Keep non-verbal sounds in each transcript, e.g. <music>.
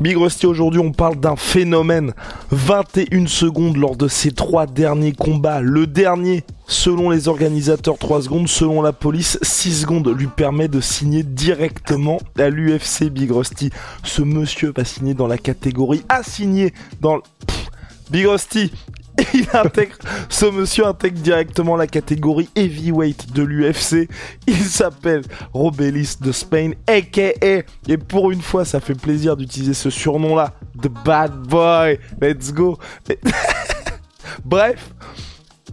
Big Rusty, aujourd'hui on parle d'un phénomène. 21 secondes lors de ses trois derniers combats. Le dernier, selon les organisateurs, 3 secondes. Selon la police, 6 secondes lui permet de signer directement à l'UFC Big Rusty. Ce monsieur va signer dans la catégorie A signé dans... Big Rusty, <laughs> il ce monsieur intègre directement la catégorie heavyweight de l'UFC. Il s'appelle Robelis de Spain, aka, et pour une fois, ça fait plaisir d'utiliser ce surnom-là, The Bad Boy. Let's go. <laughs> Bref.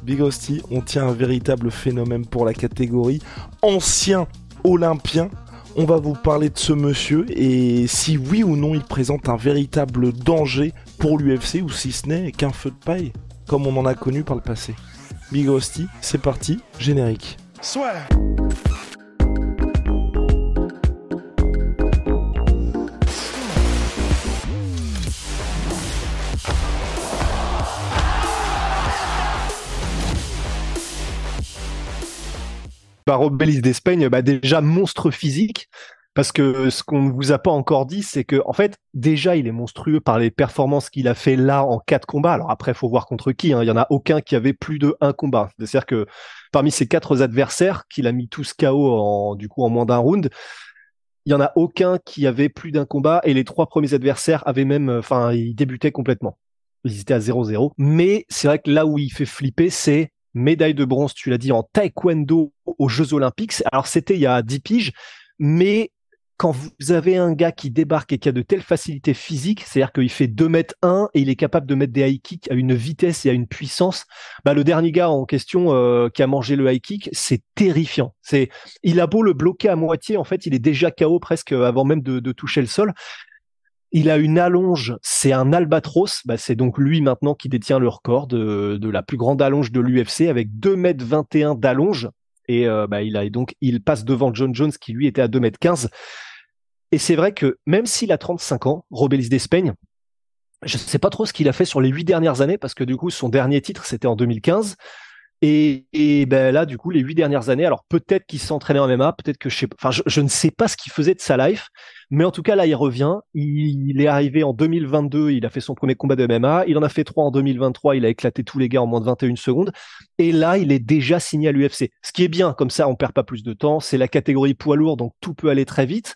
Big Hostie, on tient un véritable phénomène pour la catégorie. Ancien Olympien, on va vous parler de ce monsieur et si oui ou non il présente un véritable danger pour l'UFC ou si ce n'est qu'un feu de paille comme on en a connu par le passé. Big Rusty, c'est parti, générique. Soit. Rob Bellis d'Espagne, bah déjà monstre physique, parce que ce qu'on ne vous a pas encore dit, c'est que en fait, déjà, il est monstrueux par les performances qu'il a fait là en quatre combats. Alors après, faut voir contre qui. Hein. Il y en a aucun qui avait plus de un combat. C'est-à-dire que parmi ses quatre adversaires, qu'il a mis tous KO en du coup en moins d'un round, il y en a aucun qui avait plus d'un combat. Et les trois premiers adversaires avaient même, enfin, ils débutaient complètement. Ils étaient à 0-0. Mais c'est vrai que là où il fait flipper, c'est médaille de bronze, tu l'as dit, en taekwondo aux Jeux Olympiques. Alors c'était il y a 10 piges, mais quand vous avez un gars qui débarque et qui a de telles facilités physiques, c'est-à-dire qu'il fait 2 mètres 1 et il est capable de mettre des high kicks à une vitesse et à une puissance, bah le dernier gars en question euh, qui a mangé le high kick, c'est terrifiant. C'est, il a beau le bloquer à moitié, en fait, il est déjà KO presque avant même de, toucher le sol. Il a une allonge, c'est un albatros, bah c'est donc lui maintenant qui détient le record de, de la plus grande allonge de l'UFC avec 2 mètres 21 d'allonge. Et euh, bah, il a donc il passe devant John Jones qui lui était à 2 mètres 15. Et c'est vrai que même s'il a 35 ans, Robelis d'Espagne, je ne sais pas trop ce qu'il a fait sur les huit dernières années parce que du coup son dernier titre c'était en 2015 et, et, ben là du coup les huit dernières années alors peut-être qu'il s'entraînait en MMA peut-être que je sais enfin je, ne sais pas ce qu'il faisait de sa life mais en tout cas là il revient. Il, est arrivé en 2022 il a fait son premier combat de MMA il en a fait trois en 2023 il a éclaté tous les gars en moins de 21 secondes. Et là il est déjà signé à l'UFC ce qui est bien comme ça on perd pas plus de temps. C'est la catégorie poids lourd donc tout peut aller très vite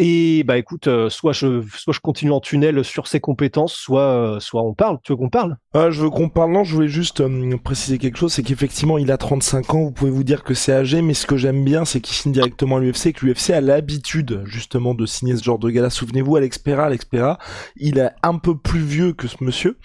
et bah écoute, euh, soit je soit je continue en tunnel sur ses compétences, soit euh, soit on parle. Tu veux qu'on parle? Ah, Je veux qu'on parle. Non, je voulais juste euh, préciser quelque chose, c'est qu'effectivement il a 35 ans. Vous pouvez vous dire que c'est âgé, mais ce que j'aime bien, c'est qu'il signe directement à l'UFC, que l'UFC a l'habitude justement de signer ce genre de gars-là. Souvenez-vous, Alex Pereira, Alex Pereira, il est un peu plus vieux que ce monsieur.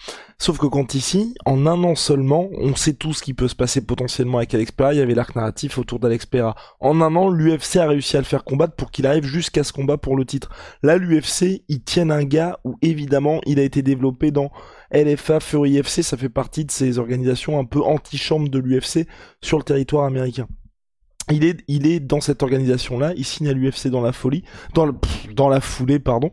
Sauf que quand ici, en un an seulement, on sait tout ce qui peut se passer potentiellement avec Alex Pereira. Il y avait l'arc narratif autour d'Alex Pereira. En un an, l'UFC a réussi à le faire combattre pour qu'il arrive jusqu'à ce combat pour le titre. Là, l'UFC, ils tiennent un gars où évidemment, il a été développé dans LFA, Fury FC. Ça fait partie de ces organisations un peu anti-chambre de l'UFC sur le territoire américain il est, il est dans cette organisation-là, il signe à l'UFC dans la folie, dans, le, dans la foulée, pardon.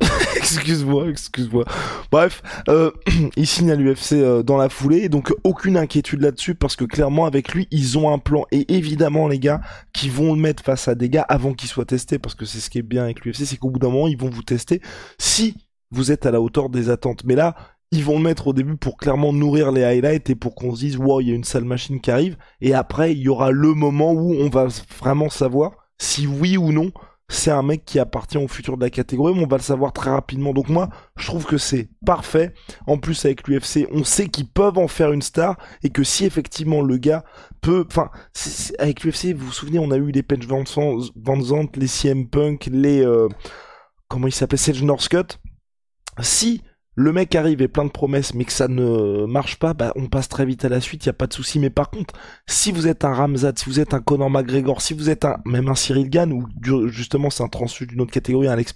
<laughs> excuse-moi, excuse-moi. Bref, euh, <clears throat> il signe à l'UFC euh, dans la foulée, donc aucune inquiétude là-dessus, parce que clairement avec lui, ils ont un plan, et évidemment les gars, qui vont le mettre face à des gars avant qu'il soit testé, parce que c'est ce qui est bien avec l'UFC, c'est qu'au bout d'un moment, ils vont vous tester si vous êtes à la hauteur des attentes. Mais là, ils vont le mettre au début pour clairement nourrir les highlights et pour qu'on se dise wow il y a une sale machine qui arrive et après il y aura le moment où on va vraiment savoir si oui ou non c'est un mec qui appartient au futur de la catégorie, mais on va le savoir très rapidement. Donc moi, je trouve que c'est parfait. En plus, avec l'UFC, on sait qu'ils peuvent en faire une star et que si effectivement le gars peut, enfin, avec l'UFC, vous vous souvenez, on a eu les Page Van Zandt, les CM Punk, les, euh, comment il s'appelait, Sage Northcutt. Si le mec arrive et plein de promesses, mais que ça ne marche pas, bah, on passe très vite à la suite, il y a pas de souci. Mais par contre, si vous êtes un Ramzat, si vous êtes un Conor McGregor, si vous êtes un, même un Cyril Gann, ou justement c'est un transfuge d'une autre catégorie, un Alex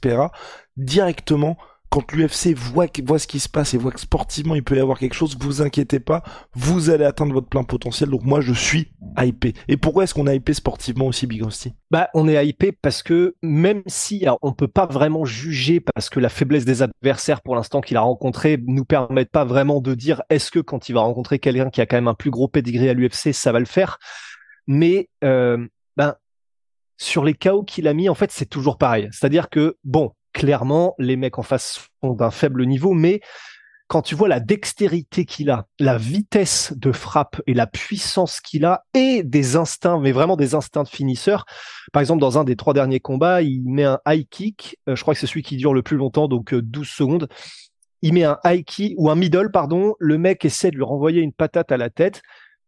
directement, quand l'UFC voit, ce qui se passe et voit que sportivement il peut y avoir quelque chose, vous inquiétez pas, vous allez atteindre votre plein potentiel. Donc moi je suis hypé. Et pourquoi est-ce qu'on a hypé sportivement aussi Big Bah on est hypé parce que même si alors, on peut pas vraiment juger parce que la faiblesse des adversaires pour l'instant qu'il a rencontré nous permettent pas vraiment de dire est-ce que quand il va rencontrer quelqu'un qui a quand même un plus gros pedigree à l'UFC ça va le faire? Mais euh, ben sur les chaos qu'il a mis en fait c'est toujours pareil. C'est-à-dire que bon clairement, les mecs en face sont d'un faible niveau, mais quand tu vois la dextérité qu'il a, la vitesse de frappe et la puissance qu'il a, et des instincts, mais vraiment des instincts de finisseur. Par exemple, dans un des trois derniers combats, il met un high kick, euh, je crois que c'est celui qui dure le plus longtemps, donc 12 euh, secondes. Il met un high kick ou un middle, pardon. Le mec essaie de lui renvoyer une patate à la tête.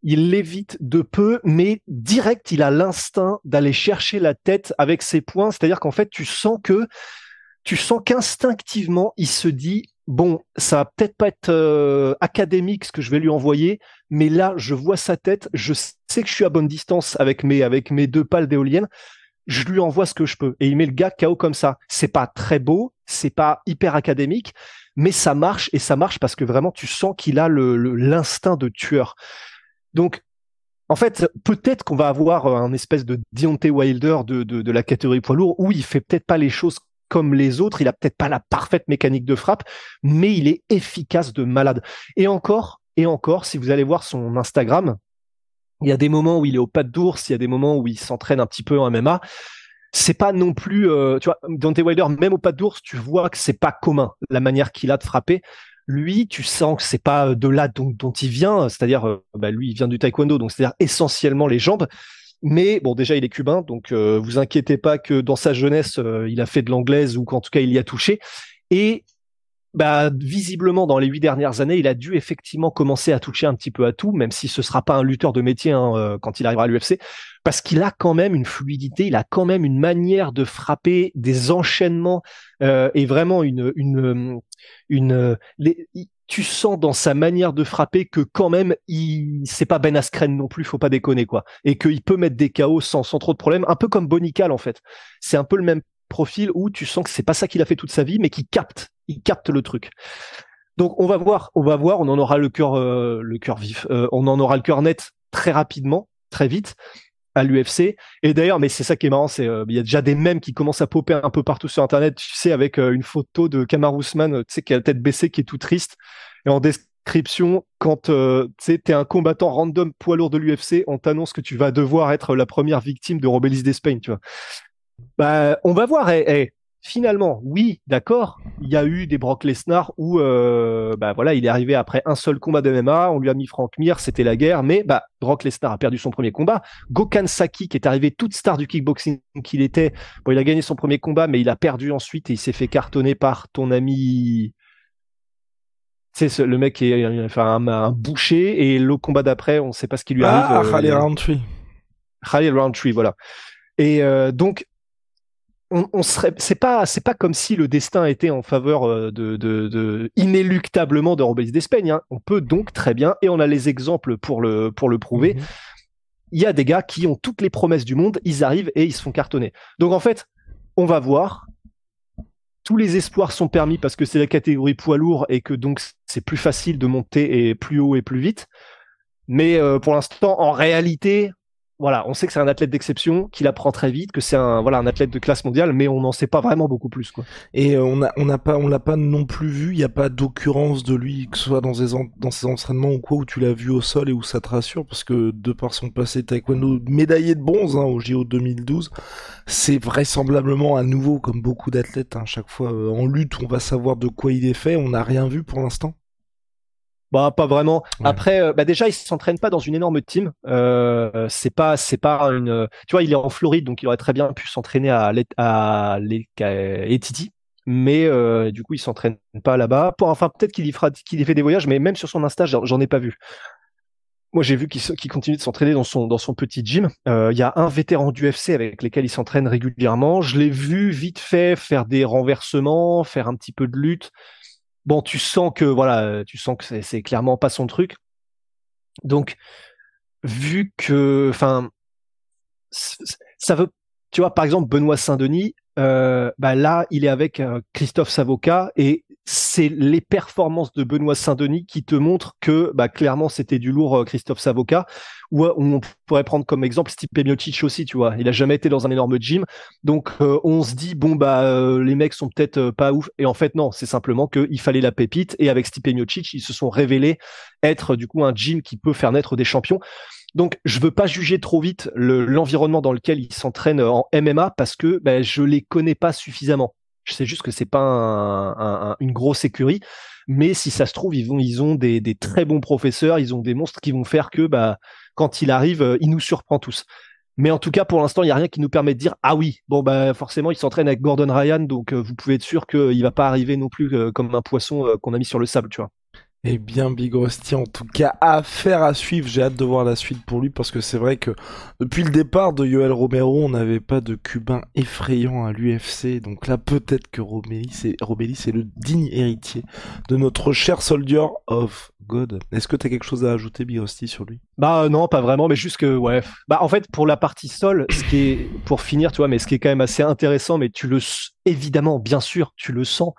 Il l'évite de peu, mais direct, il a l'instinct d'aller chercher la tête avec ses poings. C'est-à-dire qu'en fait, tu sens que, tu sens qu'instinctivement, il se dit, bon, ça va peut-être pas être euh, académique ce que je vais lui envoyer, mais là, je vois sa tête, je sais que je suis à bonne distance avec mes, avec mes deux pales d'éoliennes, je lui envoie ce que je peux. Et il met le gars KO comme ça. C'est pas très beau, c'est pas hyper académique, mais ça marche, et ça marche parce que vraiment, tu sens qu'il a le, l'instinct de tueur. Donc, en fait, peut-être qu'on va avoir un espèce de Deontay Wilder de, de, de la catégorie poids lourd où il fait peut-être pas les choses comme les autres. Il a peut-être pas la parfaite mécanique de frappe, mais il est efficace de malade. Et encore, et encore, si vous allez voir son Instagram, il y a des moments où il est au pas d'ours, il y a des moments où il s'entraîne un petit peu en MMA. C'est pas non plus, euh, tu vois, Dante Wilder, même au pas d'ours, tu vois que c'est pas commun la manière qu'il a de frapper. Lui, tu sens que c'est pas de là dont, dont il vient, c'est-à-dire, euh, bah, lui, il vient du taekwondo, donc c'est-à-dire essentiellement les jambes. Mais bon, déjà, il est cubain, donc euh, vous inquiétez pas que dans sa jeunesse, euh, il a fait de l'anglaise ou qu'en tout cas, il y a touché. Et bah, visiblement, dans les huit dernières années, il a dû effectivement commencer à toucher un petit peu à tout, même si ce sera pas un lutteur de métier hein, euh, quand il arrivera à l'UFC, parce qu'il a quand même une fluidité, il a quand même une manière de frapper, des enchaînements et vraiment une une une tu sens dans sa manière de frapper que quand même, il c'est pas Ben Askren non plus, faut pas déconner quoi, et qu'il peut mettre des KO sans, sans trop de problèmes, un peu comme Bonical en fait. C'est un peu le même profil où tu sens que c'est pas ça qu'il a fait toute sa vie, mais qui capte, il capte le truc. Donc on va voir, on va voir, on en aura le cœur, euh, le cœur vif, euh, on en aura le cœur net très rapidement, très vite à l'UFC. Et d'ailleurs, mais c'est ça qui est marrant, c'est euh, il y a déjà des mèmes qui commencent à popper un peu partout sur Internet, tu sais, avec euh, une photo de Kamar Ousmane, tu sais, qui a la tête baissée, qui est tout triste. Et en description, quand euh, tu t'es un combattant random poids lourd de l'UFC, on t'annonce que tu vas devoir être la première victime de Robelis d'Espagne, tu vois. Bah, on va voir. Eh, eh, finalement, oui, d'accord, il y a eu des Brock Lesnar où, euh, bah voilà, il est arrivé après un seul combat de MMA, on lui a mis Frank Mir, c'était la guerre, mais bah Brock Lesnar a perdu son premier combat. Gokhan Saki, qui est arrivé toute star du kickboxing qu'il était, bon, il a gagné son premier combat, mais il a perdu ensuite et il s'est fait cartonner par ton ami. Tu sais, le mec qui est enfin, un, boucher et le combat d'après, on ne sait pas ce qui lui arrive. Ah, Khalil Roundtree. Khalil Roundtree, voilà. Et euh, donc, on, serait, c'est pas, c'est pas comme si le destin était en faveur euh, de, de, inéluctablement de Robélis d'Espagne. Hein. On peut donc très bien, et on a les exemples pour le, pour le prouver. Mhm. Il y a des gars qui ont toutes les promesses du monde, ils arrivent et ils se font cartonner. Donc en fait, on va voir. Tous les espoirs sont permis parce que c'est la catégorie poids lourd et que donc c'est plus facile de monter et plus haut et plus vite. Mais euh, pour l'instant, en réalité, voilà, on sait que c'est un athlète d'exception, qu'il apprend très vite, que c'est un voilà un athlète de classe mondiale, mais on n'en sait pas vraiment beaucoup plus quoi. Et euh, on a on n'a pas on l'a pas non plus vu, il n'y a pas d'occurrence de lui que ce soit dans ses dans ses entraînements ou quoi où tu l'as vu au sol et où ça te rassure parce que de par son passé taekwondo médaillé de bronze hein, au JO 2012, c'est vraisemblablement à nouveau comme beaucoup d'athlètes hein, chaque fois euh, en lutte, on va savoir de quoi il est fait, on n'a rien vu pour l'instant. Bah pas vraiment. Après, euh, bah déjà il s'entraîne pas dans une énorme team. Euh, c'est pas c'est pas une. Tu vois, il est en Floride, donc il aurait très bien pu s'entraîner à à Etiti, mais euh, du coup il s'entraîne pas là-bas. Pour enfin peut-être qu'il y fera qu'il y fait des voyages, mais même sur son Insta, j'en ai pas vu. Moi, j'ai vu qu'il continue de s'entraîner dans son dans son petit gym. Euh, il y a un vétéran du UFC avec lequel il s'entraîne régulièrement. Je l'ai vu vite fait faire des renversements, faire un petit peu de lutte bon, tu sens que voilà, tu sens que c'est clairement pas son truc. Donc, vu que, enfin, ça veut, tu vois, par exemple, Benoît Saint-Denis, euh, bah là, il est avec euh, Christophe Savoca et c'est les performances de Benoît Saint-Denis qui te montrent que bah, clairement c'était du lourd euh, Christophe Savoca. Ou on pourrait prendre comme exemple Stipe aussi, tu vois. Il a jamais été dans un énorme gym, donc on se dit bon bah les mecs sont peut-être pas ouf. Et en fait non, c'est simplement qu'il fallait la pépite. Et avec Stipe Miocic, ils se sont révélés être du coup un gym qui peut faire naître des champions. Donc, je veux pas juger trop vite l'environnement dans lequel ils s'entraînent en MMA parce que ben, je les connais pas suffisamment. Je sais juste que c'est pas une grosse écurie, mais si ça se trouve, ils, ont des, très bons professeurs, ils ont des monstres qui vont faire que bah, quand il arrive, euh, il nous surprend tous. Mais en tout cas, pour l'instant, il n'y a rien qui nous permet de dire ah oui, bon bah forcément, il s'entraîne avec Gordon Ryan, donc euh, vous pouvez être sûr qu'il va pas arriver non plus euh, comme un poisson qu'on a mis sur le sable, tu vois. Eh bien, Big Rusty, en tout cas, affaire à suivre. J'ai hâte de voir la suite pour lui parce que c'est vrai que depuis le départ de Yoel Romero, on n'avait pas de Cubain effrayant à l'UFC. Donc là, peut-être que Robelli, c'est c'est le digne héritier de notre cher Soldier of God. Est-ce que tu as quelque chose à ajouter, Big Rusty, sur lui? Bah non, pas vraiment, mais juste que ouais. Bah en fait, pour la partie sol, ce qui est pour finir, tu vois, mais ce qui est quand même assez intéressant, mais tu le évidemment, bien sûr, tu le sens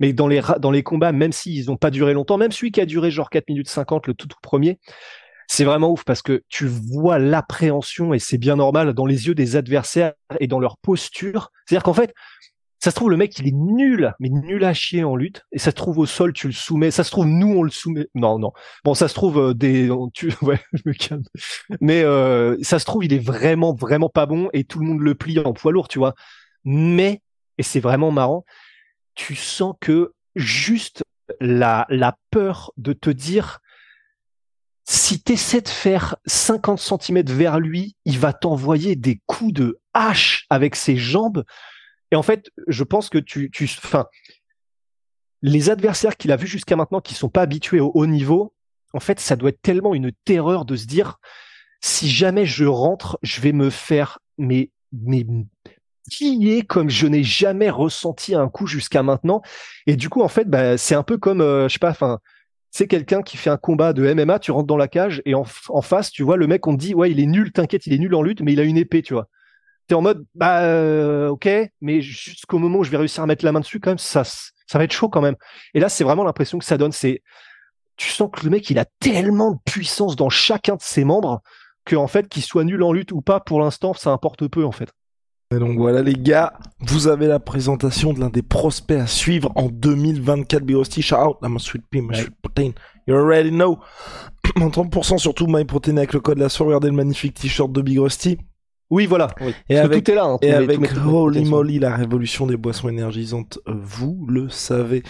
mais dans les, dans les combats, même s'ils n'ont pas duré longtemps, même celui qui a duré genre 4 minutes 50, le tout, premier, c'est vraiment ouf parce que tu vois l'appréhension et c'est bien normal dans les yeux des adversaires et dans leur posture. C'est-à-dire qu'en fait, ça se trouve, le mec, il est nul, mais nul à chier en lutte. Et ça se trouve au sol, tu le soumets. Ça se trouve, nous, on le soumet. Non, non. Bon, ça se trouve, euh, des, <laughs> ouais, je me calme. Mais, euh, ça se trouve, il est vraiment, vraiment pas bon et tout le monde le plie en poids lourd, tu vois. Mais, et c'est vraiment marrant, tu sens que juste la, la peur de te dire si tu essaies de faire 50 cm vers lui, il va t'envoyer des coups de hache avec ses jambes. Et en fait, je pense que tu, tu, les adversaires qu'il a vus jusqu'à maintenant, qui sont pas habitués au haut niveau, en fait, ça doit être tellement une terreur de se dire, si jamais je rentre, je vais me faire, mais est comme je n'ai jamais ressenti un coup jusqu'à maintenant. Et du coup, en fait, bah, c'est un peu comme, euh, je sais pas, enfin, c'est quelqu'un qui fait un combat de MMA, tu rentres dans la cage et en, face, tu vois, le mec, on te dit, ouais, il est nul, t'inquiète, il est nul en lutte, mais il a une épée, tu vois. T'es en mode, bah, euh, ok, mais jusqu'au moment où je vais réussir à mettre la main dessus, quand même, ça, ça va être chaud quand même. Et là, c'est vraiment l'impression que ça donne, c'est, tu sens que le mec, il a tellement de puissance dans chacun de ses membres que, en fait, qu'il soit nul en lutte ou pas, pour l'instant, ça importe peu, en fait. Et donc voilà les gars, vous avez la présentation de l'un des prospects à suivre en 2024 Birosti. Shout out, I'm a sweet pea, my sweet protein. You already know. <clears throat> en 30% surtout MyProtein avec le code la soirée. Regardez le magnifique t-shirt de Big Rusty. Oui, voilà. Et avec, tout est là. Hein, et avec Holy Moly, la révolution des boissons énergisantes, euh, vous le savez.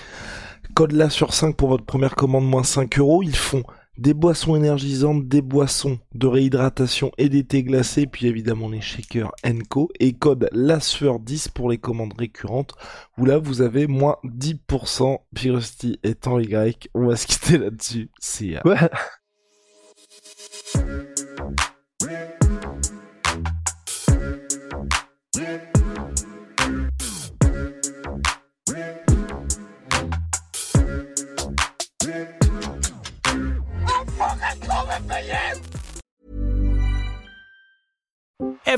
Code là sur 5 pour votre première commande, moins 5 euros. Ils font des boissons énergisantes, des boissons de réhydratation et des thés glacés, puis évidemment les shakers Enco et code LASFEUR10 pour les commandes récurrentes, où là vous avez moins 10%, Pyrusty étant Y, on va se quitter là-dessus, c'est ouais.